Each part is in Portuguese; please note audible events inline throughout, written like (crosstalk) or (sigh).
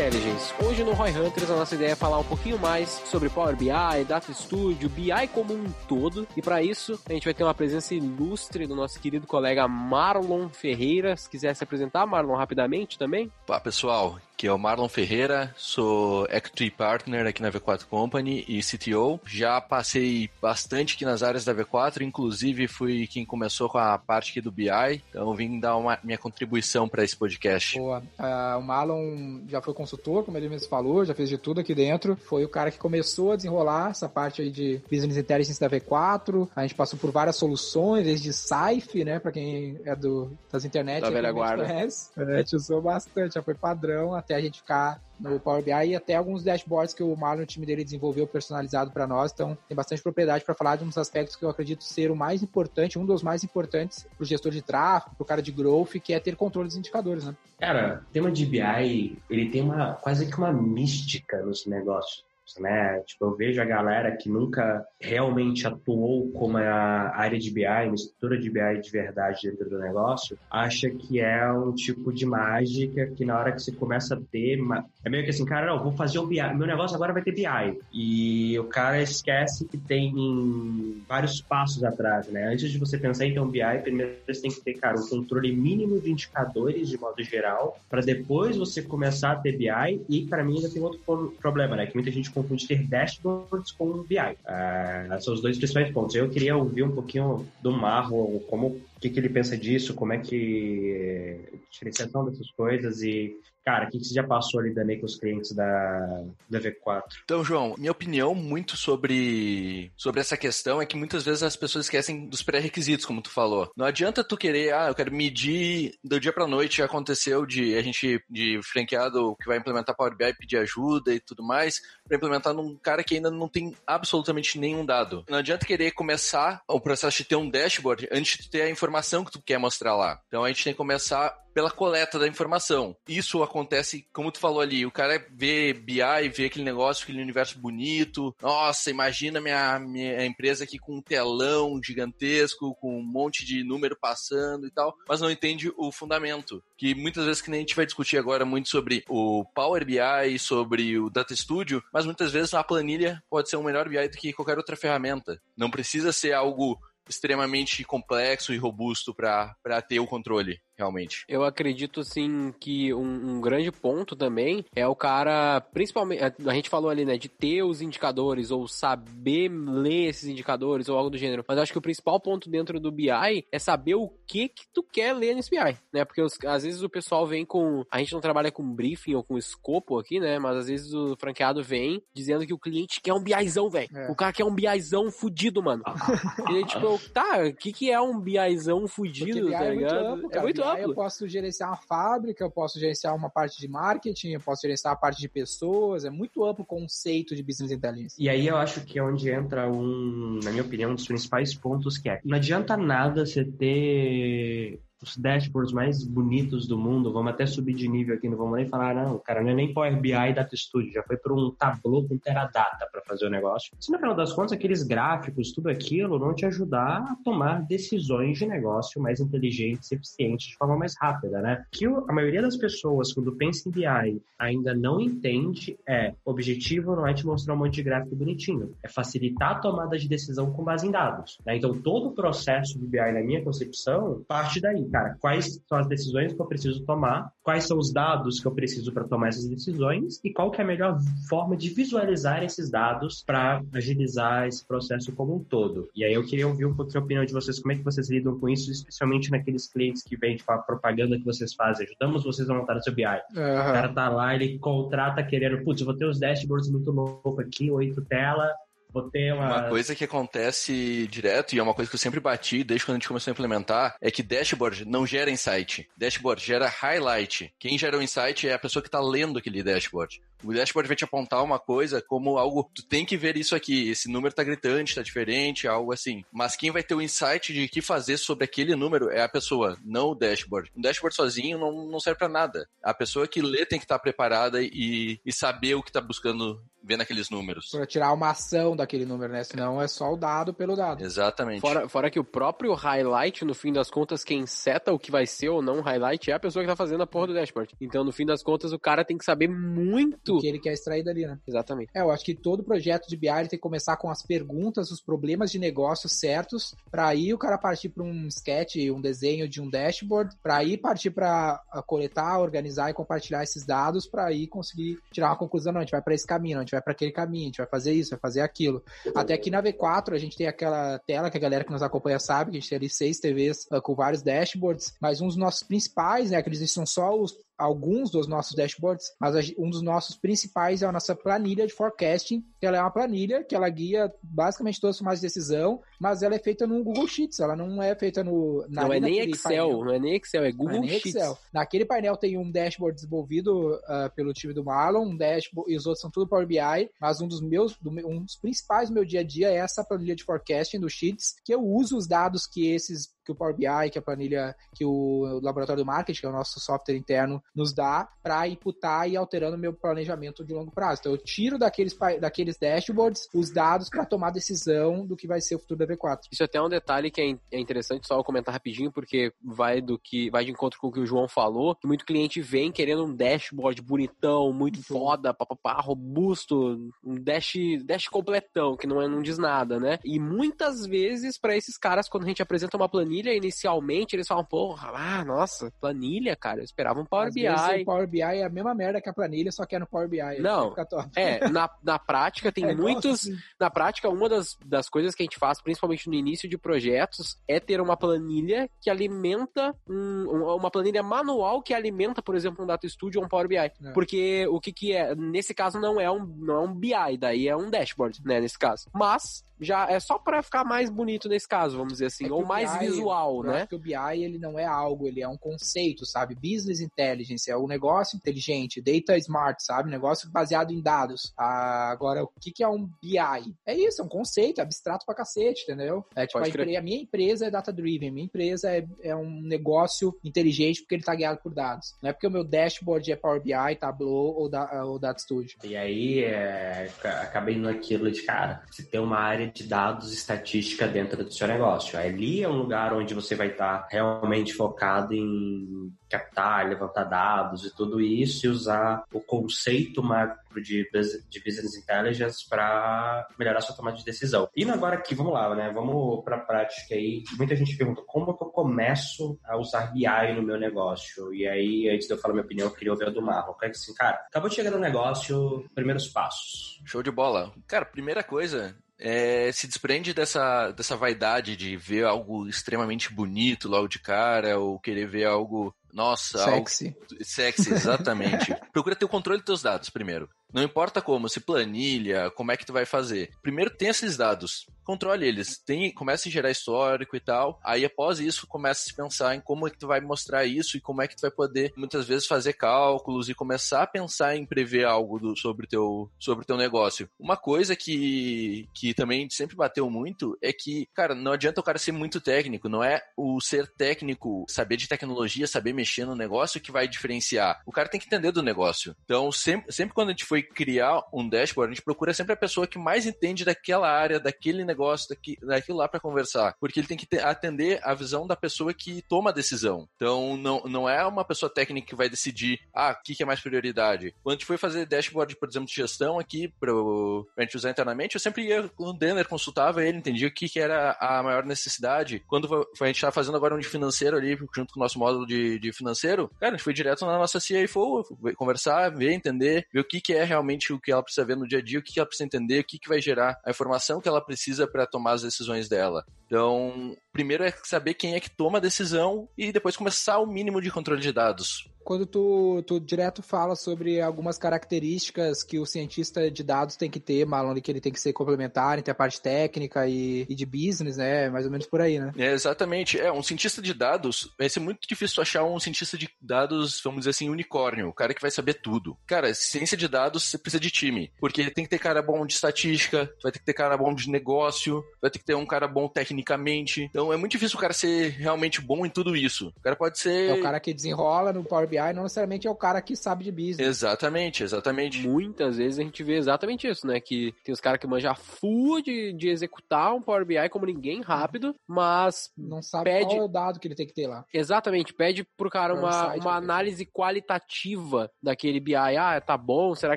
Intelligence. Hoje no Roy Hunters a nossa ideia é falar um pouquinho mais sobre Power BI, Data Studio, BI como um todo. E para isso a gente vai ter uma presença ilustre do nosso querido colega Marlon Ferreira. Se quiser se apresentar, Marlon, rapidamente também. Olá pessoal, que é o Marlon Ferreira, sou Equity Partner aqui na V4 Company e CTO. Já passei bastante aqui nas áreas da V4, inclusive fui quem começou com a parte aqui do BI, então vim dar uma minha contribuição para esse podcast. Boa. Uh, o Marlon já foi consultor, como ele mesmo falou, já fez de tudo aqui dentro. Foi o cara que começou a desenrolar essa parte aí de Business Intelligence da V4. A gente passou por várias soluções, desde Saif, né, para quem é do, das internet. Da velha guarda. Conhece. A gente usou bastante, já foi padrão até a gente ficar no Power BI e até alguns dashboards que o Marlon, o time dele, desenvolveu personalizado para nós. Então, tem bastante propriedade para falar de uns aspectos que eu acredito ser o mais importante, um dos mais importantes para o gestor de tráfego, para o cara de growth, que é ter controle dos indicadores, né? Cara, o tema de BI, ele tem uma quase que uma mística nos negócios né? Tipo, eu vejo a galera que nunca realmente atuou como a área de BI, uma estrutura de BI de verdade dentro do negócio, acha que é um tipo de mágica que na hora que você começa a ter, é meio que assim, cara, não, vou fazer o BI, meu negócio agora vai ter BI. E o cara esquece que tem vários passos atrás, né? Antes de você pensar em ter um BI, primeiro você tem que ter, cara, um controle mínimo de indicadores de modo geral, para depois você começar a ter BI e para mim ainda tem outro problema, né? Que muita gente confunde ter dashboards com BI. Uh, esses são os dois principais pontos. Eu queria ouvir um pouquinho do Marro, como o que, que ele pensa disso, como é que diferenciação dessas coisas e Cara, o que, que você já passou ali também com os clientes da, da V4? Então, João, minha opinião muito sobre, sobre essa questão é que muitas vezes as pessoas esquecem dos pré-requisitos, como tu falou. Não adianta tu querer, ah, eu quero medir do dia pra noite, aconteceu de a gente, de franqueado que vai implementar Power BI pedir ajuda e tudo mais, para implementar num cara que ainda não tem absolutamente nenhum dado. Não adianta querer começar o processo de ter um dashboard antes de ter a informação que tu quer mostrar lá. Então a gente tem que começar pela coleta da informação. Isso acontece, como tu falou ali, o cara vê BI, vê aquele negócio, aquele universo bonito. Nossa, imagina minha, minha empresa aqui com um telão gigantesco, com um monte de número passando e tal, mas não entende o fundamento. Que muitas vezes que nem a gente vai discutir agora muito sobre o Power BI, sobre o Data Studio, mas muitas vezes a planilha pode ser um melhor BI do que qualquer outra ferramenta. Não precisa ser algo extremamente complexo e robusto para ter o controle realmente. Eu acredito, sim, que um, um, grande ponto também é o cara, principalmente, a gente falou ali, né, de ter os indicadores ou saber ler esses indicadores ou algo do gênero, mas acho que o principal ponto dentro do BI é saber o que que tu quer ler nesse BI, né, porque os, às vezes o pessoal vem com, a gente não trabalha com briefing ou com escopo aqui, né, mas às vezes o franqueado vem dizendo que o cliente quer um BIzão, velho. É. O cara quer um BIzão fudido, mano. (laughs) e tipo, tá, o que que é um BIzão fudido, tá ligado? É muito amplo, é muito amplo. eu posso gerenciar uma fábrica, eu posso gerenciar uma parte de marketing, eu posso gerenciar a parte de pessoas, é muito amplo o conceito de business intelligence. E aí eu acho que é onde entra um, na minha opinião, um dos principais pontos que é, não adianta nada você ter os dashboards mais bonitos do mundo, vamos até subir de nível aqui, não vamos nem falar, não, cara, não é nem Power BI e Data Studio, já foi para um Tableau com Teradata para fazer o negócio. Se no final das contas, aqueles gráficos, tudo aquilo, vão te ajudar a tomar decisões de negócio mais inteligentes eficientes de forma mais rápida, né? Que a maioria das pessoas, quando pensa em BI, ainda não entende é, objetivo não é te mostrar um monte de gráfico bonitinho, é facilitar a tomada de decisão com base em dados. Né? Então, todo o processo de BI, na minha concepção, parte daí cara, quais são as decisões que eu preciso tomar, quais são os dados que eu preciso para tomar essas decisões e qual que é a melhor forma de visualizar esses dados para agilizar esse processo como um todo. E aí eu queria ouvir um pouquinho a opinião de vocês, como é que vocês lidam com isso, especialmente naqueles clientes que vêm tipo, a propaganda que vocês fazem, ajudamos vocês a montar o seu BI. Uhum. O cara tá lá, ele contrata querendo, putz, eu vou ter os dashboards muito loucos aqui, oito tela, Botei uma... uma coisa que acontece direto, e é uma coisa que eu sempre bati desde quando a gente começou a implementar, é que dashboard não gera insight. Dashboard gera highlight. Quem gera o insight é a pessoa que está lendo aquele dashboard. O dashboard vai te apontar uma coisa como algo, tu tem que ver isso aqui, esse número tá gritante, tá diferente, algo assim. Mas quem vai ter o insight de que fazer sobre aquele número é a pessoa, não o dashboard. O dashboard sozinho não, não serve para nada. A pessoa que lê tem que estar tá preparada e, e saber o que tá buscando vendo aqueles números. Para tirar uma ação daquele número, né? Senão é só o dado pelo dado. Exatamente. Fora, fora que o próprio highlight, no fim das contas, quem seta o que vai ser ou não highlight é a pessoa que tá fazendo a porra do dashboard. Então, no fim das contas, o cara tem que saber muito. O que ele quer extrair dali, né? Exatamente. É, eu acho que todo projeto de BI tem que começar com as perguntas, os problemas de negócio certos, para aí o cara partir para um sketch, um desenho de um dashboard, para aí partir para coletar, organizar e compartilhar esses dados, para aí conseguir tirar uma conclusão. Não, a gente vai para esse caminho, não, a gente vai para aquele caminho, a gente vai fazer isso, vai fazer aquilo. Até que na V4 a gente tem aquela tela que a galera que nos acompanha sabe, que a gente tem ali seis TVs uh, com vários dashboards, mas um dos nossos principais, né, aqueles são só os alguns dos nossos dashboards, mas um dos nossos principais é a nossa planilha de forecasting, que ela é uma planilha que ela guia basicamente todas as tomadas de decisão, mas ela é feita no Google Sheets, ela não é feita no... Na, não é nem Excel, painel. não é nem Excel, é Google é Sheets. Excel. Naquele painel tem um dashboard desenvolvido uh, pelo time do Marlon, um dashboard, e os outros são tudo Power BI, mas um dos meus, do, um dos principais do meu dia a dia é essa planilha de forecasting do Sheets, que eu uso os dados que esses que o Power BI, que a planilha que o laboratório do marketing, que é o nosso software interno, nos dá para imputar e alterando o meu planejamento de longo prazo. Então eu tiro daqueles, daqueles dashboards os dados para tomar decisão do que vai ser o futuro da V4. Isso até é um detalhe que é, é interessante só eu comentar rapidinho, porque vai do que vai de encontro com o que o João falou, que muito cliente vem querendo um dashboard bonitão, muito uhum. foda, papapá, robusto, um dash, dash completão, que não, é, não diz nada, né? E muitas vezes, para esses caras, quando a gente apresenta uma planilha, planilha inicialmente, eles falam, porra, ah, nossa, planilha, cara, eu esperava um Power Às BI. Vezes o Power BI é a mesma merda que a planilha, só que é no Power BI. Não, é, (laughs) na, na prática tem é, muitos, nossa, na prática uma das, das coisas que a gente faz, principalmente no início de projetos, é ter uma planilha que alimenta, um, uma planilha manual que alimenta, por exemplo, um Data Studio ou um Power BI. É. Porque o que que é, nesse caso não é um, não é um BI, daí é um dashboard, né, nesse caso. Mas, já é só para ficar mais bonito nesse caso, vamos dizer assim, é ou mais BI, visual, né? Acho que o BI ele não é algo, ele é um conceito, sabe? Business intelligence é um negócio inteligente, data smart, sabe? Negócio baseado em dados. Ah, agora, o que, que é um BI? É isso, é um conceito, é abstrato pra cacete, entendeu? É tipo, a, empre... a, minha empresa é data driven, minha empresa é, é um negócio inteligente porque ele tá guiado por dados. Não é porque o meu dashboard é Power BI, Tableau ou, da, ou Data Studio. E aí, é, acabei naquilo de cara, você tem uma área de dados estatística dentro do seu negócio. Ali é um lugar onde você vai estar realmente focado em captar, levantar dados e tudo isso e usar o conceito macro de, de business intelligence para melhorar sua tomada de decisão. Indo agora aqui, vamos lá, né? Vamos para a prática aí. Muita gente pergunta como que eu começo a usar BI no meu negócio? E aí, antes de eu falar minha opinião, eu queria ouvir a do Marlon. É que assim, cara, acabou de chegar no negócio, primeiros passos. Show de bola. Cara, primeira coisa, é, se desprende dessa, dessa vaidade de ver algo extremamente bonito logo de cara, ou querer ver algo nossa, sexy. Algo... Sexy, (laughs) exatamente. Procura ter o controle dos teus dados primeiro. Não importa como, se planilha, como é que tu vai fazer. Primeiro tem esses dados, controle eles, tem, comece a gerar histórico e tal. Aí após isso, começa a se pensar em como é que tu vai mostrar isso e como é que tu vai poder muitas vezes fazer cálculos e começar a pensar em prever algo do, sobre teu sobre teu negócio. Uma coisa que que também sempre bateu muito é que, cara, não adianta o cara ser muito técnico, não é o ser técnico, saber de tecnologia, saber mexer no negócio que vai diferenciar. O cara tem que entender do negócio. Então, sempre, sempre quando a gente foi criar um dashboard, a gente procura sempre a pessoa que mais entende daquela área, daquele negócio negócio daqui, daquilo lá para conversar. Porque ele tem que ter, atender a visão da pessoa que toma a decisão. Então, não, não é uma pessoa técnica que vai decidir, ah, o que, que é mais prioridade. Quando a gente foi fazer dashboard, por exemplo, de gestão aqui, para a gente usar internamente, eu sempre ia com o Denner, consultava ele, entendia o que, que era a maior necessidade. Quando a gente estava fazendo agora um de financeiro ali, junto com o nosso módulo de, de financeiro, cara, a gente foi direto na nossa CFO, conversar, ver, entender, ver o que, que é realmente o que ela precisa ver no dia a dia, o que, que ela precisa entender, o que, que vai gerar a informação que ela precisa para tomar as decisões dela. Então, primeiro é saber quem é que toma a decisão e depois começar o mínimo de controle de dados quando tu, tu direto fala sobre algumas características que o cientista de dados tem que ter, Malon, que ele tem que ser complementar entre a parte técnica e, e, de business, né? Mais ou menos por aí, né? É, exatamente. É, um cientista de dados, vai ser muito difícil achar um cientista de dados, vamos dizer assim, unicórnio, o cara que vai saber tudo. Cara, ciência de dados, você precisa de time, porque tem que ter cara bom de estatística, vai ter que ter cara bom de negócio, vai ter que ter um cara bom tecnicamente. Então é muito difícil o cara ser realmente bom em tudo isso. O cara pode ser... É o cara que desenrola no Power BI não necessariamente é o cara que sabe de business. Exatamente, exatamente. Muitas vezes a gente vê exatamente isso, né? Que tem os caras que manjam full de, de executar um Power BI como ninguém rápido, mas não sabe pede... qual é o dado que ele tem que ter lá. Exatamente, pede pro cara uma, uma análise qualitativa daquele BI. Ah, tá bom, será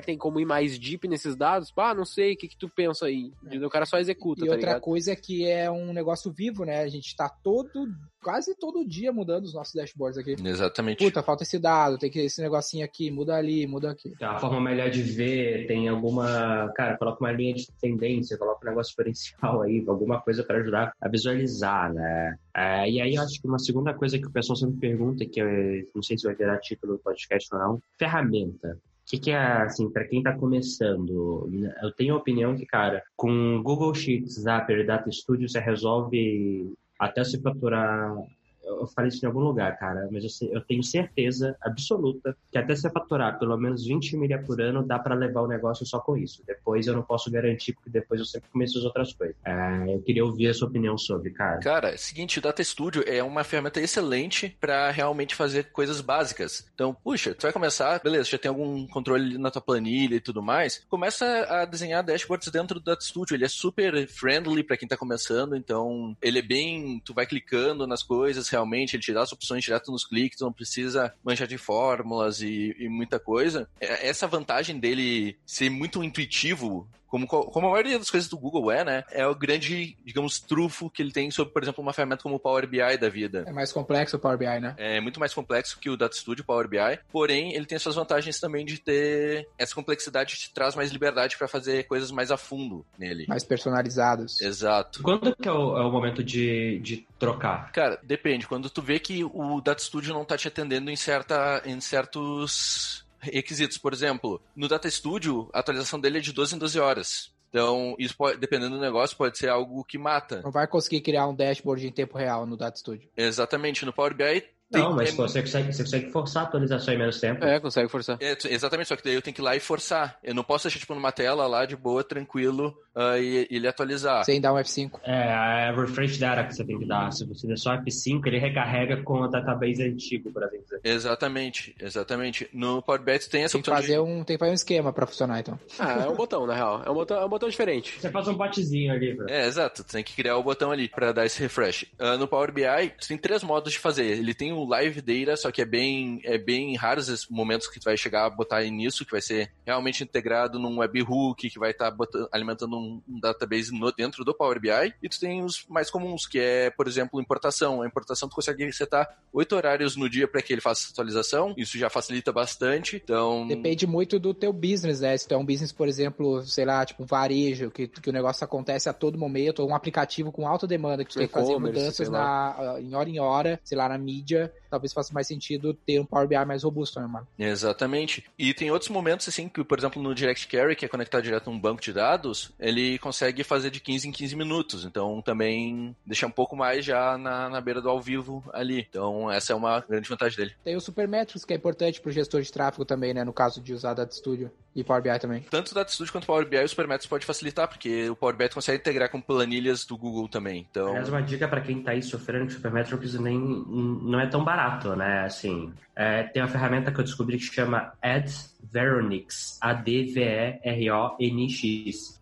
que tem como ir mais deep nesses dados? Ah, não sei, o que, que tu pensa aí? É. O cara só executa, e tá outra ligado? coisa é que é um negócio vivo, né? A gente tá todo quase todo dia mudando os nossos dashboards aqui. Exatamente. Puta, falta esse dado, tem que esse negocinho aqui, muda ali, muda aqui. Tem uma forma melhor de ver, tem alguma. Cara, coloca uma linha de tendência, coloca um negócio diferencial aí, alguma coisa para ajudar a visualizar, né? É, e aí eu acho que uma segunda coisa que o pessoal sempre pergunta, que eu não sei se vai virar título do podcast ou não, ferramenta. O que, que, é, assim, para quem está começando, eu tenho a opinião que, cara, com Google Sheets, Zapper, Data Studio, você resolve até se faturar eu falei isso em algum lugar, cara, mas eu, sei, eu, tenho certeza absoluta que até se faturar pelo menos 20 milha por ano, dá para levar o negócio só com isso. Depois eu não posso garantir, porque depois eu sempre começo as outras coisas. É, eu queria ouvir a sua opinião sobre, cara. Cara, é seguinte, o Data Studio é uma ferramenta excelente para realmente fazer coisas básicas. Então, puxa, tu vai começar, beleza, já tem algum controle na tua planilha e tudo mais, começa a desenhar dashboards dentro do Data Studio. Ele é super friendly para quem tá começando, então ele é bem, tu vai clicando nas coisas, realmente, ele te dá as opções direto nos cliques, não precisa manchar de fórmulas e, e muita coisa. É, essa vantagem dele ser muito intuitivo como, como a maioria das coisas do Google é, né? É o grande, digamos, trufo que ele tem sobre, por exemplo, uma ferramenta como o Power BI da vida. É mais complexo o Power BI, né? É muito mais complexo que o Data Studio, Power BI. Porém, ele tem suas vantagens também de ter essa complexidade te traz mais liberdade para fazer coisas mais a fundo nele. Mais personalizados. Exato. Quando que é o, é o momento de, de trocar? Cara, depende. Quando tu vê que o Data Studio não tá te atendendo em, certa, em certos requisitos. Por exemplo, no Data Studio, a atualização dele é de 12 em 12 horas. Então, isso pode, dependendo do negócio, pode ser algo que mata. Não vai conseguir criar um dashboard em tempo real no Data Studio. Exatamente. No Power BI não, mas você, consegue, você consegue forçar a atualização em menos tempo. É, consegue forçar. É, exatamente, só que daí eu tenho que ir lá e forçar. Eu não posso deixar, tipo, numa tela lá de boa, tranquilo, uh, e, e ele atualizar. Sem dar um F5. É, a refresh data que você tem que dar. Se você der só F5, ele recarrega com o database antigo, por dizer. Exatamente, exatamente. No Power BI tem essa tem que fazer de... um Tem que fazer um esquema pra funcionar, então. Ah, é um botão, na real. É um botão, é um botão diferente. Você faz um botzinho ali. Bro. É, exato. Tem que criar o botão ali pra dar esse refresh. Uh, no Power BI, você tem três modos de fazer. Ele tem o Live Data, só que é bem, é bem raros esses momentos que tu vai chegar a botar nisso, que vai ser realmente integrado num webhook, que vai estar tá alimentando um, um, database no, dentro do Power BI. E tu tem os mais comuns, que é, por exemplo, importação. A importação tu consegue setar oito horários no dia para que ele faça atualização. Isso já facilita bastante. Então. Depende muito do teu business, né? Se tu é um business, por exemplo, sei lá, tipo um varejo, que, que o negócio acontece a todo momento, ou um aplicativo com alta demanda, que tu tem que fazer mudanças na, em hora em hora, sei lá, na mídia, talvez faça mais sentido ter um Power BI mais robusto, né, mano? Exatamente. E tem outros momentos, assim, que, por exemplo, no Direct Carry, que é conectado direto a um banco de dados, ele consegue fazer de 15 em 15 minutos. Então, também deixa um pouco mais já na, na beira do ao vivo ali. Então, essa é uma grande vantagem dele. Tem o Supermetrics, que é importante pro gestor de tráfego também, né, no caso de usar Data Studio. E Power BI também. Tanto o Data Studio quanto o Power BI, o Supermetrics pode facilitar, porque o Power BI consegue integrar com planilhas do Google também. Então... Aliás, uma dica para quem tá aí sofrendo que o Supermetrics nem, não é tão barato, né? Assim, é, tem uma ferramenta que eu descobri que chama AdVeronix, A-D-V-E-R-O-N-X.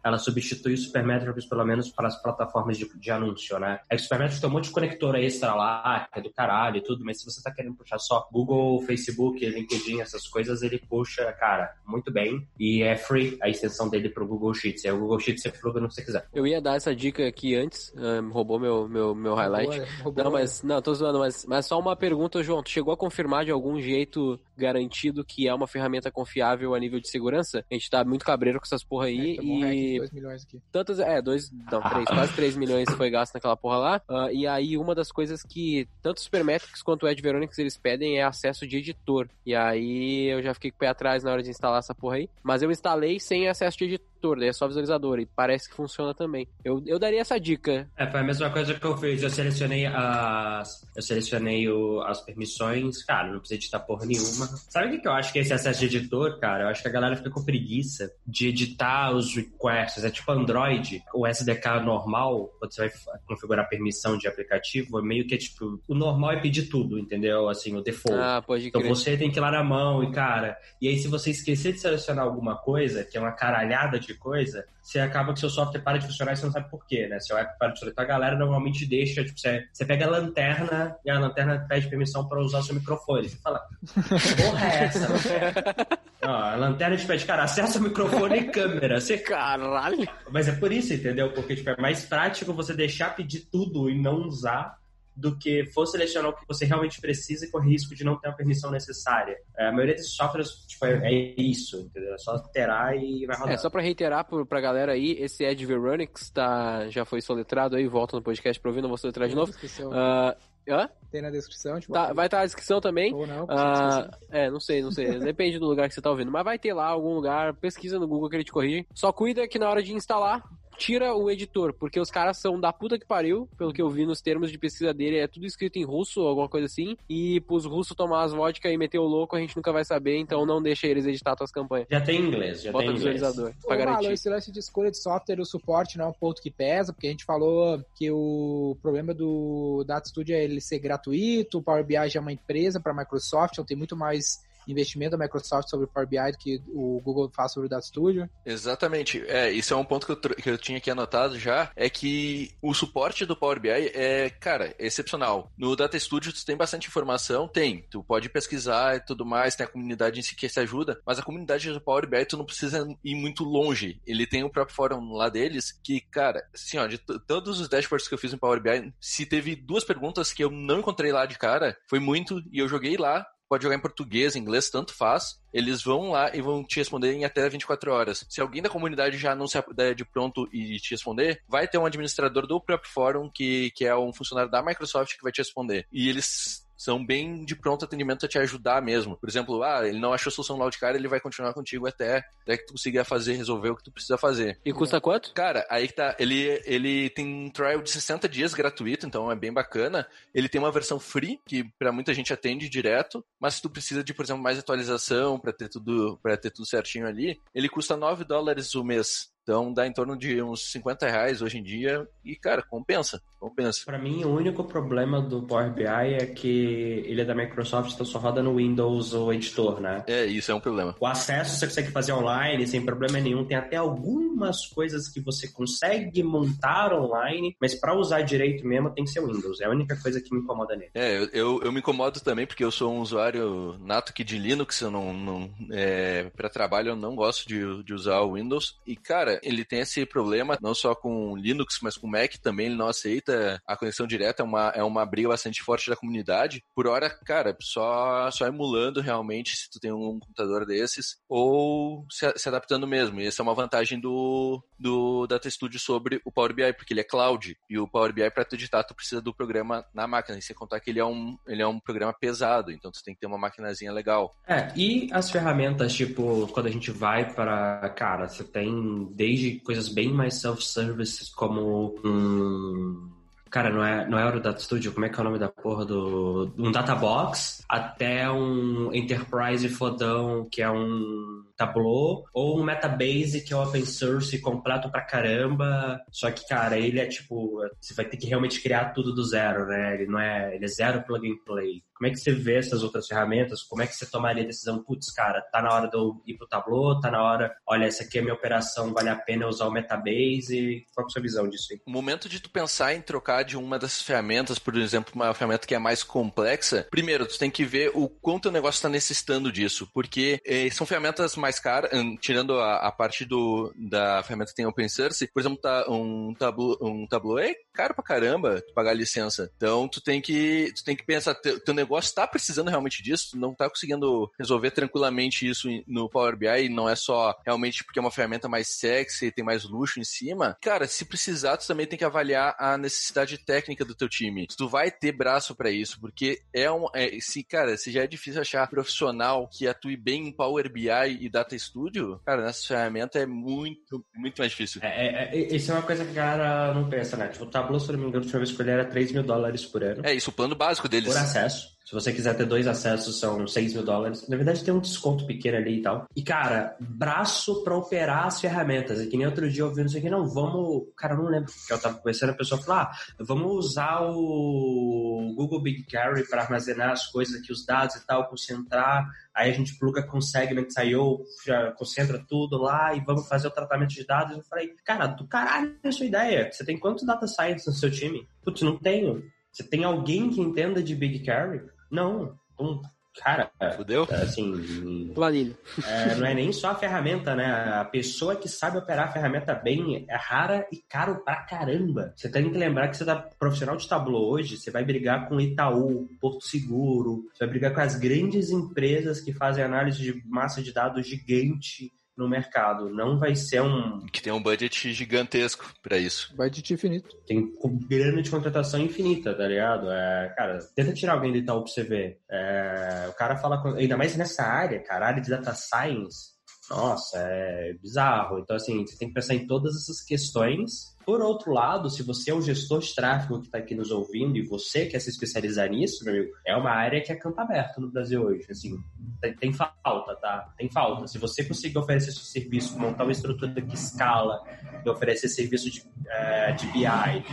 Ela substitui o Supermetrics, pelo menos, para as plataformas de, de anúncio, né? É que o Supermetrics tem um monte de conector extra lá, que é do caralho e tudo, mas se você está querendo puxar só Google, Facebook, LinkedIn, essas coisas, ele puxa, cara, muito bem. E é free a extensão dele para o Google Sheets. É o Google Sheets você pluga no que você quiser. Eu ia dar essa dica aqui antes, um, roubou meu, meu, meu highlight. Roubou, roubou, não, mas, não, tô zoando, mas, mas só uma, pergunta, João. Tu chegou a confirmar de algum jeito garantido que é uma ferramenta confiável a nível de segurança? A gente tá muito cabreiro com essas porra aí É, e... 2 milhões aqui. Tantas, é, dois, não, três, quase 3 milhões foi gasto naquela porra lá. Ah, e aí, uma das coisas que tanto o Supermetrics quanto o Ed Veronix eles pedem é acesso de editor. E aí, eu já fiquei com o pé atrás na hora de instalar essa porra aí. Mas eu instalei sem acesso de editor, daí é só visualizador. E parece que funciona também. Eu, eu daria essa dica. É, foi a mesma coisa que eu fiz. Eu selecionei as. Eu selecionei o- as permissões. Cara, não precisa editar porra nenhuma. Sabe o que, que eu acho que é esse acesso de editor, cara? Eu acho que a galera fica com preguiça de editar os requests. É tipo Android, o SDK normal, quando você vai configurar permissão de aplicativo, é meio que é tipo. O normal é pedir tudo, entendeu? Assim, o default. Ah, pode Então crer. você tem que ir lá na mão e, cara, e aí se você esquecer de selecionar alguma coisa, que é uma caralhada de coisa, você acaba que seu software para de funcionar e você não sabe por quê, né? Seu app para de funcionar. Então a galera normalmente deixa, tipo, você, você pega a lanterna e a lanterna pede permissão para usar o seu microfone. Você fala, porra é essa? (laughs) Ó, a lanterna te pede, cara, acessa o microfone e câmera. Você, Caralho. mas é por isso, entendeu? Porque tipo, é mais prático você deixar pedir tudo e não usar do que for selecionar o que você realmente precisa e correr risco de não ter a permissão necessária. É, a maioria desses softwares tipo, é, é isso, entendeu? É só alterar e vai rodar. É, só pra reiterar pro, pra galera aí, esse Ed Veronix tá, já foi soletrado aí, volta no podcast pra ouvir, não vou soletrar de Tem na novo. descrição. Ah, hã? Tem na descrição. Tipo, Tá, vai estar na descrição também. Ou não, Ah, ah, é, não sei, não sei. (laughs) Depende do lugar que você tá ouvindo. Mas vai ter lá algum lugar, pesquisa no Google que ele te corrige. Só cuida que na hora de instalar, tira o editor, porque os caras são da puta que pariu, pelo que eu vi nos termos de pesquisa dele, é tudo escrito em russo ou alguma coisa assim. E pros russos tomar as vodka e meter o louco, a gente nunca vai saber, então não deixa eles editar tuas campanhas. Já tem inglês, já Bota tem inglês. visualizador, Ô, pra Malo, garantir. esse lance de escolha de software, o suporte não é um ponto que pesa, porque a gente falou que o problema do Data Studio é ele ser gratuito, o Power BI já é uma empresa para Microsoft, então tem muito mais investimento da Microsoft sobre o Power BI que o Google faz sobre o Data Studio. Exatamente. É, isso é um ponto que eu, que eu tinha aqui anotado já, é que o suporte do Power BI é, cara, é excepcional. No Data Studio tu tem bastante informação, tem. Tu pode pesquisar e tudo mais, tem a comunidade em si que se ajuda, mas a comunidade do Power BI tu não precisa ir muito longe. Ele tem o próprio fórum lá deles que, cara, assim, ó, de todos os dashboards que eu fiz no Power BI, se teve duas perguntas que eu não encontrei lá de cara, foi muito, e eu joguei lá, pode jogar em português, inglês, tanto faz. Eles vão lá e vão te responder em até 24 horas. Se alguém da comunidade já não se der de pronto e te responder, vai ter um administrador do próprio fórum que, que é um funcionário da Microsoft que vai te responder. E eles são bem de pronto atendimento a te ajudar mesmo. Por exemplo, ah, ele não achou solução lá de cara, ele vai continuar contigo até, até que tu consiga fazer, resolver o que tu precisa fazer. E custa quanto? Cara, aí que tá. Ele, ele tem um trial de 60 dias gratuito, então é bem bacana. Ele tem uma versão free, que pra muita gente atende direto, mas se tu precisa de, por exemplo, mais atualização pra ter tudo, para ter tudo certinho ali, ele custa 9 dólares o mês. Então dá em torno de uns 50 reais hoje em dia. E, cara, compensa. Compensa. Pra mim, o único problema do Power BI é que ele é da Microsoft, então só roda no Windows ou editor, né? É, isso é um problema. O acesso você consegue fazer online sem problema nenhum. Tem até algumas coisas que você consegue montar online, mas pra usar direito mesmo tem que ser Windows. É a única coisa que me incomoda nele. É, eu, eu, eu me incomodo também porque eu sou um usuário nato aqui de Linux, eu não, não é, para trabalho eu não gosto de, de usar o Windows. E cara, ele tem esse problema não só com Linux, mas com Mac também, ele não aceita a conexão direta, é uma, é uma briga bastante forte da comunidade. Por hora, cara, só, só emulando realmente se tu tem um computador desses, ou se, se adaptando mesmo. E essa é uma vantagem do, do Data Studio sobre o Power BI, porque ele é cloud. E o Power BI, para tu editar, tu precisa do programa na máquina. E sem contar que ele é um, ele é um programa pesado, então tu tem que ter uma maquinazinha legal. É, e as ferramentas, tipo, quando a gente vai para. Cara, você tem desde coisas bem mais self-service, como um. Cara, não é, não é o Data Studio, como é que é o nome da porra do. Um Databox, até um Enterprise fodão, que é um Tableau, ou um Metabase, que é open source completo pra caramba. Só que, cara, ele é tipo. Você vai ter que realmente criar tudo do zero, né? Ele não é. Ele é zero plug and play. Como é que você vê essas outras ferramentas? Como é que você tomaria a decisão? Putz, cara, tá na hora de eu ir pro Tableau, tá na hora, olha, essa aqui é a minha operação, vale a pena usar o Metabase? Qual é a sua visão disso aí? O momento de tu pensar em trocar de uma dessas ferramentas, por exemplo, uma ferramenta que é mais complexa, primeiro, tu tem que ver o quanto o negócio está necessitando disso, porque eh, são ferramentas mais caras, hum, tirando a, a, parte do, da ferramenta que tem open source, por exemplo, tá, um, tablo, um Tableau é caro pra caramba tu pagar licença. Então, tu tem que, tu tem que pensar, teu, teu negócio está precisando realmente disso, não está conseguindo resolver tranquilamente isso no Power BI, não é só realmente porque é uma ferramenta mais sexy, tem mais luxo em cima. Cara, se precisar, tu também tem que avaliar a necessidade técnica do teu time. Tu vai ter braço para isso, porque é um, é, se, cara, se já é difícil achar profissional que atue bem em Power BI e Data Studio, cara, nessa ferramenta é muito, muito mais difícil. É, é, é, isso é uma coisa que a galera não pensa, né? Tipo, o Tableau, se não me engano, a última vez que ele era 3 mil dólares por ano. É isso, o plano básico deles. Por acesso. Se você quiser ter dois acessos, são 6 mil dólares. Na verdade, tem um desconto pequeno ali e tal. E, cara, braço para operar as ferramentas. E que nem outro dia eu vi isso aqui, não, vamos. Cara, eu não lembro que eu tava conversando, a pessoa falou: ah, vamos usar o Google BigQuery para armazenar as coisas aqui, os dados e tal, concentrar. Aí a gente pluga com Segment.io, já concentra tudo lá e vamos fazer o tratamento de dados. Eu falei, cara, do caralho é a sua ideia. Você tem quantos data science no seu time? Putz, não tenho. Você tem alguém que entenda de BigQuery? Não. Um cara, Fudeu? assim, planilha. É, não é nem só a ferramenta, né? A pessoa que sabe operar a ferramenta bem é rara e caro pra caramba. Você tem que lembrar que você tá profissional de Tableau hoje, você vai brigar com Itaú, Porto Seguro, você vai brigar com as grandes empresas que fazem análise de massa de dados gigante no mercado. Não vai ser um. Que tem um budget gigantesco para isso. Budget infinito. Tem grana de contratação infinita, tá ligado? É, cara, tenta tirar alguém do Itaú pra você ver. É, o cara fala. Com... Ainda mais nessa área, cara, área de data science. Nossa, é bizarro. Então, assim, você tem que pensar em todas essas questões por outro lado, se você é um gestor de tráfego que está aqui nos ouvindo e você quer se especializar nisso, meu amigo, é uma área que é campo aberto no Brasil hoje. Assim, tem, tem falta, tá? Tem falta. Se você conseguir oferecer seu serviço, montar uma estrutura que escala e oferecer serviço de, uh, de BI,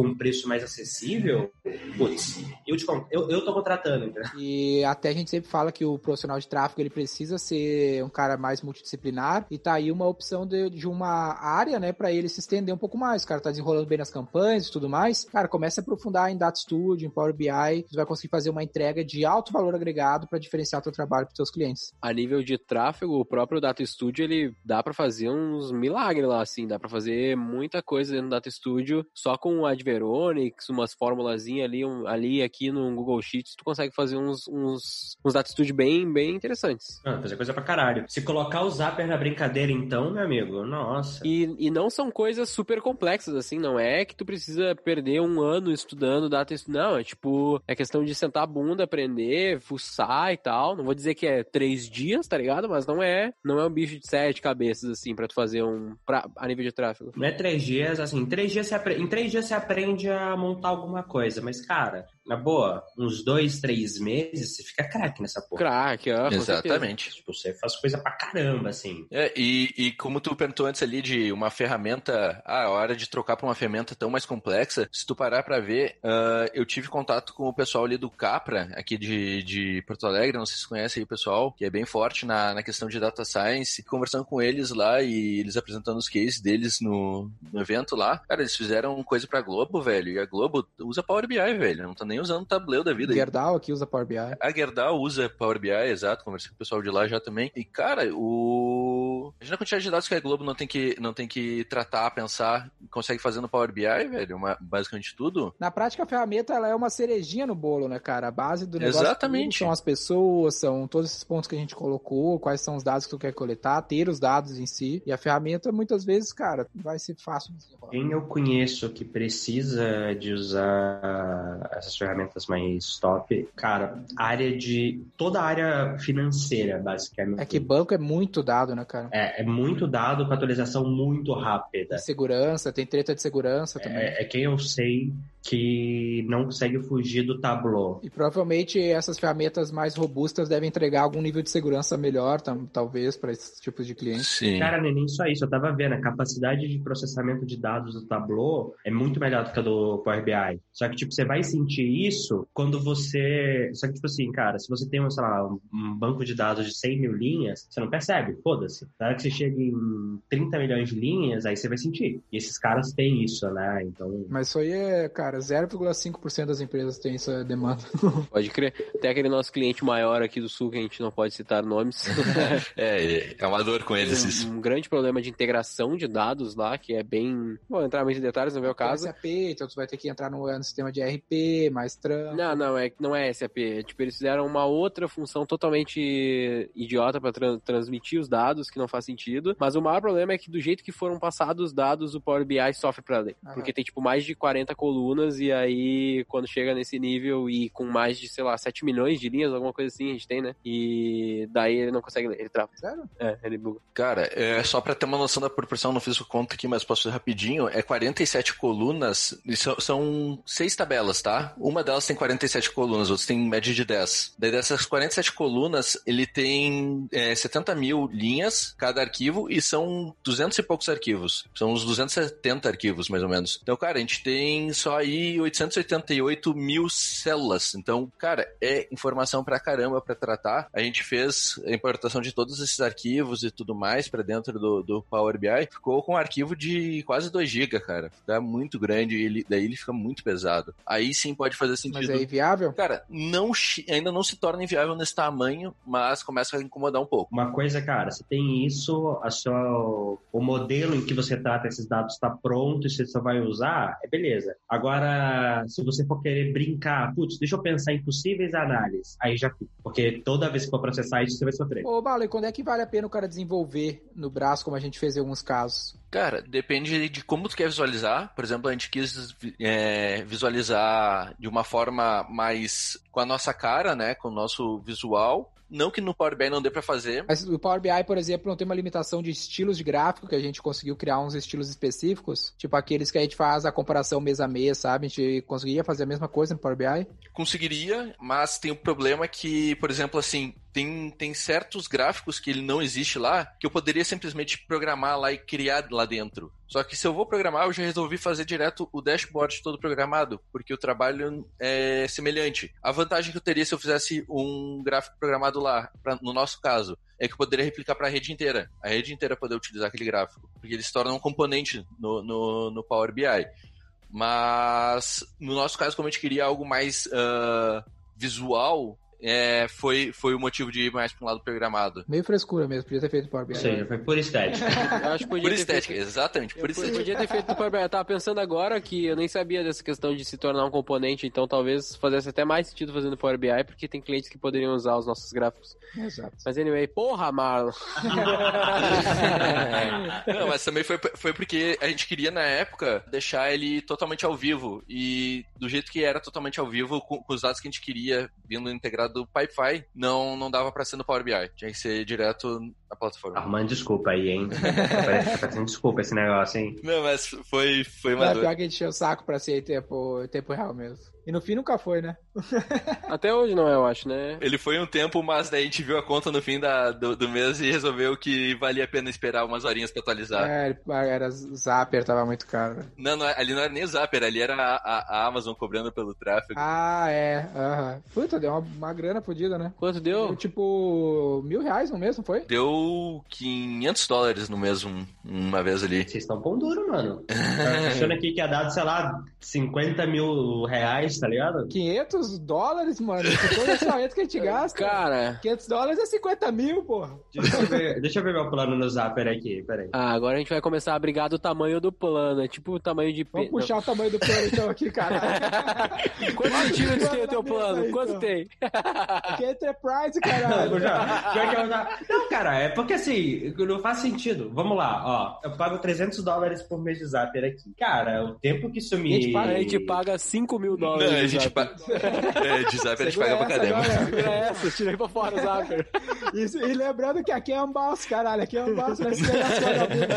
com um preço mais acessível, putz, eu, te, eu, eu tô contratando. Entendeu? E até a gente sempre fala que o profissional de tráfego ele precisa ser um cara mais multidisciplinar e tá aí uma opção de, de uma área, né, para ele se estender um pouco mais. O cara tá desenrolando bem nas campanhas e tudo mais. Cara, começa a aprofundar em Data Studio, em Power BI, você vai conseguir fazer uma entrega de alto valor agregado para diferenciar teu trabalho para seus clientes. A nível de tráfego, o próprio Data Studio, ele dá para fazer uns milagres lá, assim, dá para fazer muita coisa dentro do Data Studio só com a Adveronix, umas formulazinhas ali, um, ali aqui no Google Sheets, tu consegue fazer uns, uns, uns data studio bem, bem interessantes. Ah, fazer coisa pra caralho. Se colocar o Zapper na brincadeira, então, meu amigo, nossa. E, e não são coisas super complexas, assim, não é que tu precisa perder um ano estudando data não, é tipo, é questão de sentar a bunda, aprender, fuçar e tal. Não vou dizer que é três dias, tá ligado? Mas não é, não é um bicho de sete cabeças, assim, pra tu fazer um, pra, a nível de tráfego. Não é três dias, assim, três dias você, em três dias você aprende aprende a montar alguma coisa. Mas, cara, na boa, uns dois, três meses, você fica craque nessa porra. Craque, ó. Exatamente. Tipo, você faz coisa pra caramba, assim. É, e, e como tu perguntou antes ali de uma ferramenta, ah, a hora de trocar pra uma ferramenta tão mais complexa, se tu parar pra ver, uh, eu tive contato com o pessoal ali do Capra, aqui de, de Porto Alegre, não sei se conhece aí o pessoal, que é bem forte na, na questão de data science, conversando com eles lá e eles apresentando os cases deles no, no evento lá, cara, eles fizeram coisa pra Globo, velho, e a Globo usa Power BI, velho, não tá nem usando o tabuleiro da vida. Gerdau aqui usa Power BI. A Gerdau usa Power BI, exato, conversei com o pessoal de lá já também. E, cara, o... Imagina a quantidade de dados que a Globo não tem que, não tem que tratar, pensar, consegue fazer no Power BI, velho, uma, basicamente tudo. Na prática, a ferramenta ela é uma cerejinha no bolo, né, cara? A base do negócio Exatamente. são as pessoas, são todos esses pontos que a gente colocou, quais são os dados que tu quer coletar, ter os dados em si. E a ferramenta, muitas vezes, cara, vai ser fácil. Quem eu conheço que precisa de usar essas ferramentas mais top, cara, área de. toda a área financeira, basicamente. É que banco é muito dado, né, cara? É, é muito dado com atualização muito rápida. Tem segurança, tem treta de segurança também. É, é quem eu sei que não consegue fugir do Tableau. E provavelmente essas ferramentas mais robustas devem entregar algum nível de segurança melhor, talvez, para esses tipos de clientes. Sim. Cara, nem só isso. Eu tava vendo, a capacidade de processamento de dados do Tableau é muito melhor do que a do Power BI. Só que, tipo, você vai sentir isso quando você. Só que, tipo assim, cara, se você tem, sei lá, um banco de dados de 100 mil linhas, você não percebe, foda-se. Na hora que você chega em 30 milhões de linhas, aí você vai sentir. E esses caras têm isso, né? Então. Mas isso aí é, cara cara. 0,5% das empresas têm essa demanda. (laughs) Pode crer. Tem aquele nosso cliente maior aqui do sul, que a gente não pode citar nomes. (laughs) é, é uma dor com eles isso. Um, um grande problema de integração de dados lá, que é bem... Vou entrar mais em detalhes, não é o caso. SAP, então tu vai ter que entrar no, no sistema de RP, mais trampo. Não, não, é, não é SAP. É, tipo, eles fizeram uma outra função totalmente idiota para tra transmitir os dados, que não faz sentido. Mas o maior problema é que do jeito que foram passados os dados, o Power BI sofre pra ler. Porque tem, tipo, mais de 40 colunas e aí, quando chega nesse nível e com mais de, sei lá, 7 milhões de linhas, alguma coisa assim a gente tem, né? E daí ele não consegue ler, ele trava. Sério? É, ele buga. Cara, é, só pra ter uma noção da proporção, não fiz o conta aqui, mas posso fazer rapidinho, é 47 colunas, são, são seis tabelas, tá? Uma delas tem 47 colunas, outras tem média de 10. Daí dessas 47 colunas, ele tem é, 70 mil linhas cada arquivo e são 200 e poucos arquivos. São uns 270 arquivos, mais ou menos. Então, cara, a gente tem só aí 888 mil células. Então, cara, é informação pra caramba pra tratar. A gente fez a importação de todos esses arquivos e tudo mais pra dentro do, do Power BI. Ficou com um arquivo de quase 2 GB, cara. Tá muito grande e ele, daí ele fica muito pesado. Aí sim pode fazer sentido. Mas é inviável? Cara, não, ainda não se torna inviável nesse tamanho, mas começa a incomodar um pouco. Uma coisa, cara, você tem isso, a sua, o modelo em que você trata esses dados está pronto e você só vai usar, é beleza. Agora, se você for querer brincar, putz, deixa eu pensar em possíveis análises, aí já fica. Porque toda vez que for processar isso, você vai sofrer. Ô, Bala, e quando é que vale a pena o cara desenvolver no braço, como a gente fez em alguns casos? Cara, depende de como tu quer visualizar. Por exemplo, a gente quis é, visualizar de uma forma mais com a nossa cara, né? Com o nosso visual. Não que no Power BI não dê para fazer. Mas o Power BI, por exemplo, não tem uma limitação de estilos de gráfico, que a gente conseguiu criar uns estilos específicos, tipo aqueles que a gente faz a comparação mês a mês, sabe? A gente conseguiria fazer a mesma coisa no Power BI? Conseguiria, mas tem o um problema que, por exemplo, assim, tem, tem certos gráficos que ele não existe lá, que eu poderia simplesmente programar lá e criar lá dentro. Só que se eu vou programar, eu já resolvi fazer direto o dashboard todo programado, porque o trabalho é semelhante. A vantagem que eu teria se eu fizesse um gráfico programado lá, pra, no nosso caso, é que eu poderia replicar para a rede inteira. A rede inteira poder utilizar aquele gráfico, porque ele se torna um componente no, no, no Power BI. Mas no nosso caso, como a gente queria algo mais uh, visual, é, foi, foi o motivo de ir mais para um lado programado. Meio frescura mesmo, podia ter feito Power BI. Sim, foi por estética. (laughs) acho que por estética, feito... exatamente, por eu estética. Podia ter feito Power BI. Eu tava pensando agora que eu nem sabia dessa questão de se tornar um componente, então talvez fizesse até mais sentido fazendo Power BI, porque tem clientes que poderiam usar os nossos gráficos. Exato. Mas anyway, porra, Marlon! (laughs) Não, mas também foi, foi porque a gente queria, na época, deixar ele totalmente ao vivo. E do jeito que era totalmente ao vivo, com, com os dados que a gente queria, vindo integrado do PyPy, não, não dava pra ser no Power BI. Tinha que ser direto na plataforma. Armando, desculpa aí, hein? Parece desculpa esse negócio, hein? Não, mas foi, foi uma. Não, pior que a gente tinha o saco pra ser tempo, tempo real mesmo. E no fim nunca foi, né? (laughs) Até hoje não é, eu acho, né? Ele foi um tempo, mas daí a gente viu a conta no fim da, do, do mês e resolveu que valia a pena esperar umas horinhas pra atualizar. É, era Zapper, tava muito caro. Não, não, ali não era nem Zapper, ali era a, a Amazon cobrando pelo tráfego. Ah, é. Uhum. Puta, deu uma, uma grana fodida, né? Quanto deu? deu? Tipo, mil reais no mês, não foi? Deu 500 dólares no mês um, uma vez ali. Vocês estão pão duro, mano. (laughs) achando aqui que ia dar, sei lá, 50 mil reais, tá ligado? 500 dólares, mano. Todo orçamento que a gente (laughs) gasta. Cara. 500 dólares é 50 mil, porra. Deixa eu ver, deixa eu ver meu plano no Zapper aqui, peraí. Ah, agora a gente vai começar a brigar do tamanho do plano. É tipo o tamanho de. Vamos puxar o tamanho do plano então aqui, cara. (laughs) Quantos centímetros tem o teu plano? Quanto tem? (laughs) Aqui é Enterprise, caralho. já, já, já, não, cara, é porque assim, não faz sentido. Vamos lá, ó. Eu pago 300 dólares por mês de Zapper aqui. Cara, o tempo que isso me. A gente paga, a gente paga 5 mil dólares. Não, a gente paga. É, de Zapper a gente paga pra caramba. Segura essa, tirei pra fora o Zapper. Isso, e lembrando que aqui é um balso, caralho. Aqui é um balso, vai ser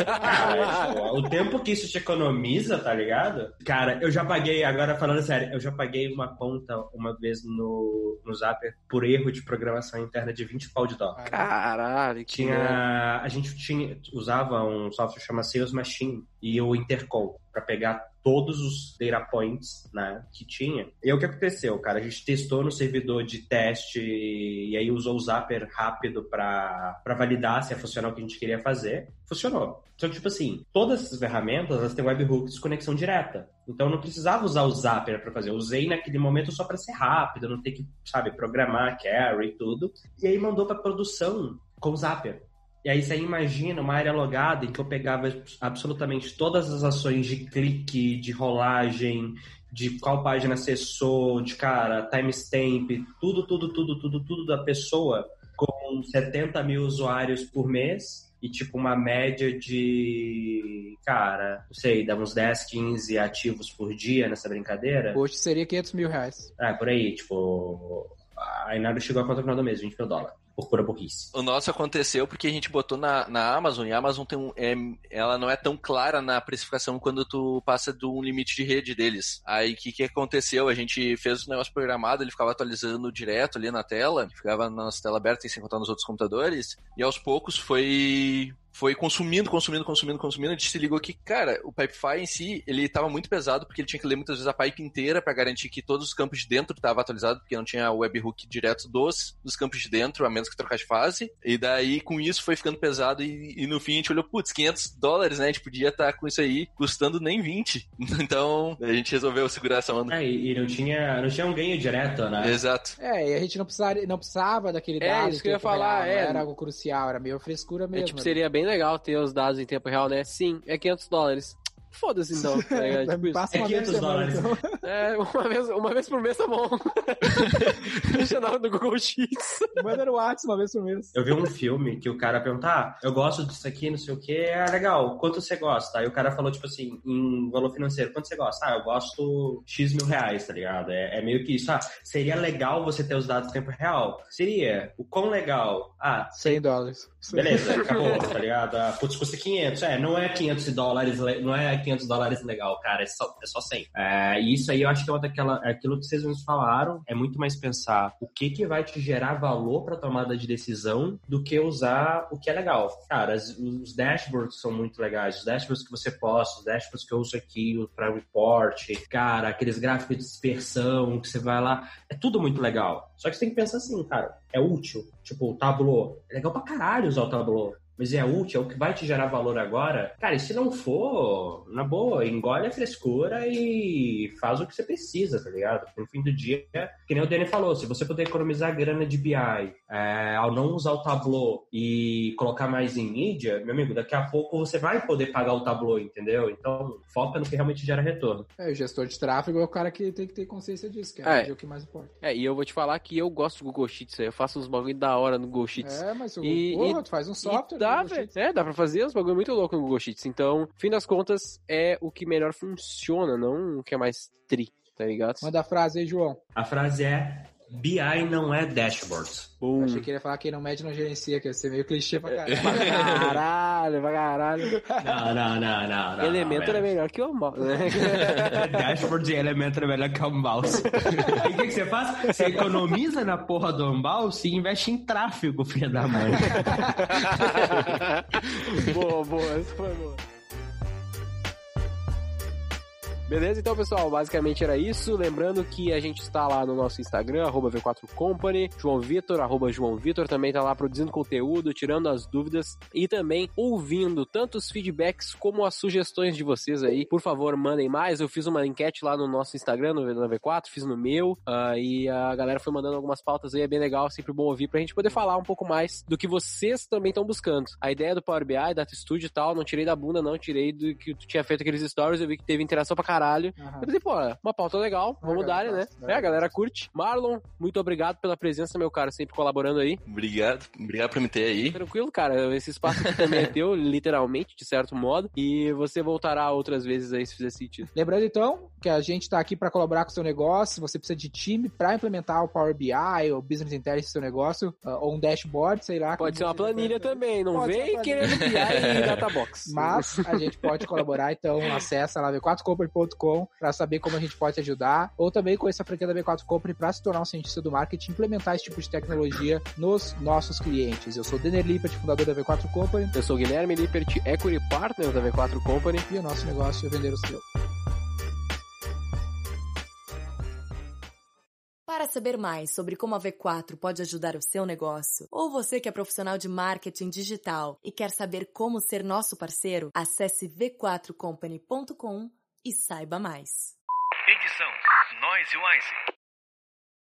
Cara, o tempo que isso te economiza, tá ligado? Cara, eu já paguei, agora falando sério, eu já paguei uma conta uma vez no, no Zapper por erro de programação interna de 20 pau de dólar. Caralho, que tinha. A gente tinha, usava um software chamado Sales Machine e o Intercom para pegar todos os data points né, que tinha. E aí o que aconteceu, cara? A gente testou no servidor de teste e aí usou o Zapper rápido para validar se ia funcionar o que a gente queria fazer. Funcionou. Que, tipo assim, todas essas ferramentas elas têm webhooks de conexão direta. Então eu não precisava usar o Zapper para fazer. Eu usei naquele momento só para ser rápido, não ter que, sabe, programar carry e tudo. E aí mandou para produção com o Zapper. E aí você imagina uma área logada em que eu pegava absolutamente todas as ações de clique, de rolagem, de qual página acessou, de cara, timestamp, tudo, tudo, tudo, tudo, tudo da pessoa com 70 mil usuários por mês e tipo uma média de, cara, não sei, dá uns 10, 15 ativos por dia nessa brincadeira. Hoje seria 500 mil reais. É, por aí, tipo, a Inaro chegou a conta no final do mês, 20 mil dólares por pura burrice. O nosso aconteceu porque a gente botou na, na Amazon, e a Amazon tem um, é, ela não é tão clara na precificação quando tu passa do um limite de rede deles. Aí o que, que aconteceu? A gente fez o negócio programado, ele ficava atualizando direto ali na tela, ficava na nossa tela aberta sem contar nos outros computadores, e aos poucos foi foi consumindo, consumindo, consumindo, consumindo, a gente se ligou que, cara, o Pipefy em si, ele estava muito pesado, porque ele tinha que ler muitas vezes a pipe inteira para garantir que todos os campos de dentro estavam atualizados, porque não tinha webhook direto dos, dos campos de dentro, a menos que trocar de fase. E daí, com isso, foi ficando pesado e, e no fim a gente olhou, putz, 500 dólares, né? A gente podia estar tá com isso aí custando nem 20. (laughs) Então, a gente resolveu segurar essa onda. É, e não tinha, não tinha um ganho direto, né? Exato. É, e a gente não precisava, não precisava daquele É, dado. isso em que eu ia falar, real, é. não Era algo crucial, era meio frescura É, mesmo. tipo, né? seria bem legal ter os dados em tempo real, né? Sim, é 500 dólares. Foda-se (laughs) então, ligado? Tipo passa É uma vez 500 por semana, dólares. então. (laughs) É, uma vez, uma vez por mês tá bom. (laughs) Deixa na no Google Sheets. Manda no WhatsApp uma vez por mês. Eu vi um filme que o cara perguntou, ah, eu gosto disso aqui, não sei o que, é legal, quanto você gosta? Aí o cara falou, tipo assim, em valor financeiro, quanto você gosta? Ah, eu gosto X mil reais, tá ligado? É, é meio que isso, ah, seria legal você ter os dados em tempo real? Seria. O quão legal? Ah, 100 dólares. beleza, acabou, tá ligado? Ah, putz, custa 500. É, não é 500 dólares, não é 500 dólares legal, cara, é só, é só 100. É, e isso aí eu acho que é uma daquela, é aquilo que vocês nos falaram, é muito mais pensar o que que vai te gerar valor pra tomada de decisão do que usar o que é legal. Cara, as- os dashboards são muito legais, os dashboards que você posta, os dashboards que eu uso aqui para report, cara, aqueles gráficos de dispersão que você vai lá, é tudo muito legal. Só que você tem que pensar assim, cara, é útil. Tipo, o Tableau, é legal pra caralho usar o Tableau. Mas é útil, é o que vai te gerar valor agora. Cara, e se não for, na boa, engole a frescura e faz o que você precisa, tá ligado? No fim do dia, que nem o Danny falou, se você puder economizar grana de BI é, ao não usar o Tableau e colocar mais em mídia, meu amigo, daqui a pouco você vai poder pagar o Tableau, entendeu? Então, foca no que realmente gera retorno. É, o gestor de tráfego é o cara que tem que ter consciência disso, que É. é, o que mais importa. É, e eu vou te falar que eu gosto do Google Sheets, eu faço uns bagulho da hora no Google Sheets. É, mas o, E- porra, e- tu faz um E software. Dá, velho. É, dá pra fazer uns bagulho muito louco no Google Sheets. Então, fim das contas, é o que melhor funciona, não o que é mais tri, tá ligado? Manda a frase aí, João. A frase é: BI não é dashboards. Eu achei que ele ia falar quem não mede não gerencia, que ia ser meio clichê pra caralho. (laughs) Pra caralho, pra caralho. Não, não, não, não. não Elementor não, é melhor que o mouse? (laughs) Dashboard de Elementor é melhor que o mouse. Aí o que, que você faz? Você economiza na porra do mouse e investe em tráfego, filha da mãe. (laughs) boa, boa, essa foi boa. Beleza, então pessoal, basicamente era isso. Lembrando que a gente está lá no nosso Instagram, arroba V4Company, João Vitor, arroba João Vitor, também está lá produzindo conteúdo, tirando as dúvidas e também ouvindo tanto os feedbacks como as sugestões de vocês aí. Por favor, mandem mais. Eu fiz uma enquete lá no nosso Instagram, no na V4, fiz no meu, ah, e a galera foi mandando algumas pautas aí, é bem legal, sempre bom ouvir pra gente poder falar um pouco mais do que vocês também estão buscando. A ideia do Power BI, Data Studio e tal, não tirei da bunda, não, tirei do que tu tinha feito aqueles stories, eu vi que teve interação pra caralho. Aham. Eu pensei, pô, uma pauta legal, vamos Ah, dar, né? É, a galera curte. Marlon, muito obrigado pela presença, meu cara, sempre colaborando aí. Obrigado, obrigado por me ter aí. Tranquilo, cara, esse espaço aqui também é teu, (laughs) literalmente, de certo modo, e você voltará outras vezes aí se fizer sentido. Lembrando então que a gente está aqui para colaborar com o seu negócio. Você precisa de time para implementar o Power BI ou Business Intelligence no seu negócio, uh, ou um dashboard, sei lá. Pode ser uma planilha também, não vem querendo criar em (laughs) Databox. Mas a gente pode colaborar, então acessa lá b4.com para saber como a gente pode te ajudar, ou também com essa franquia da B4 Company para se tornar um cientista do marketing implementar esse tipo de tecnologia nos nossos clientes. Eu sou Denner Lippert, fundador da V4 Company. Eu sou Guilherme Lippert, Equity Partner da V4 Company. E o nosso negócio é vender o seu. Para saber mais sobre como a V4 pode ajudar o seu negócio, ou você que é profissional de marketing digital e quer saber como ser nosso parceiro, acesse v4company.com.br e saiba mais. Edição Noise Wise.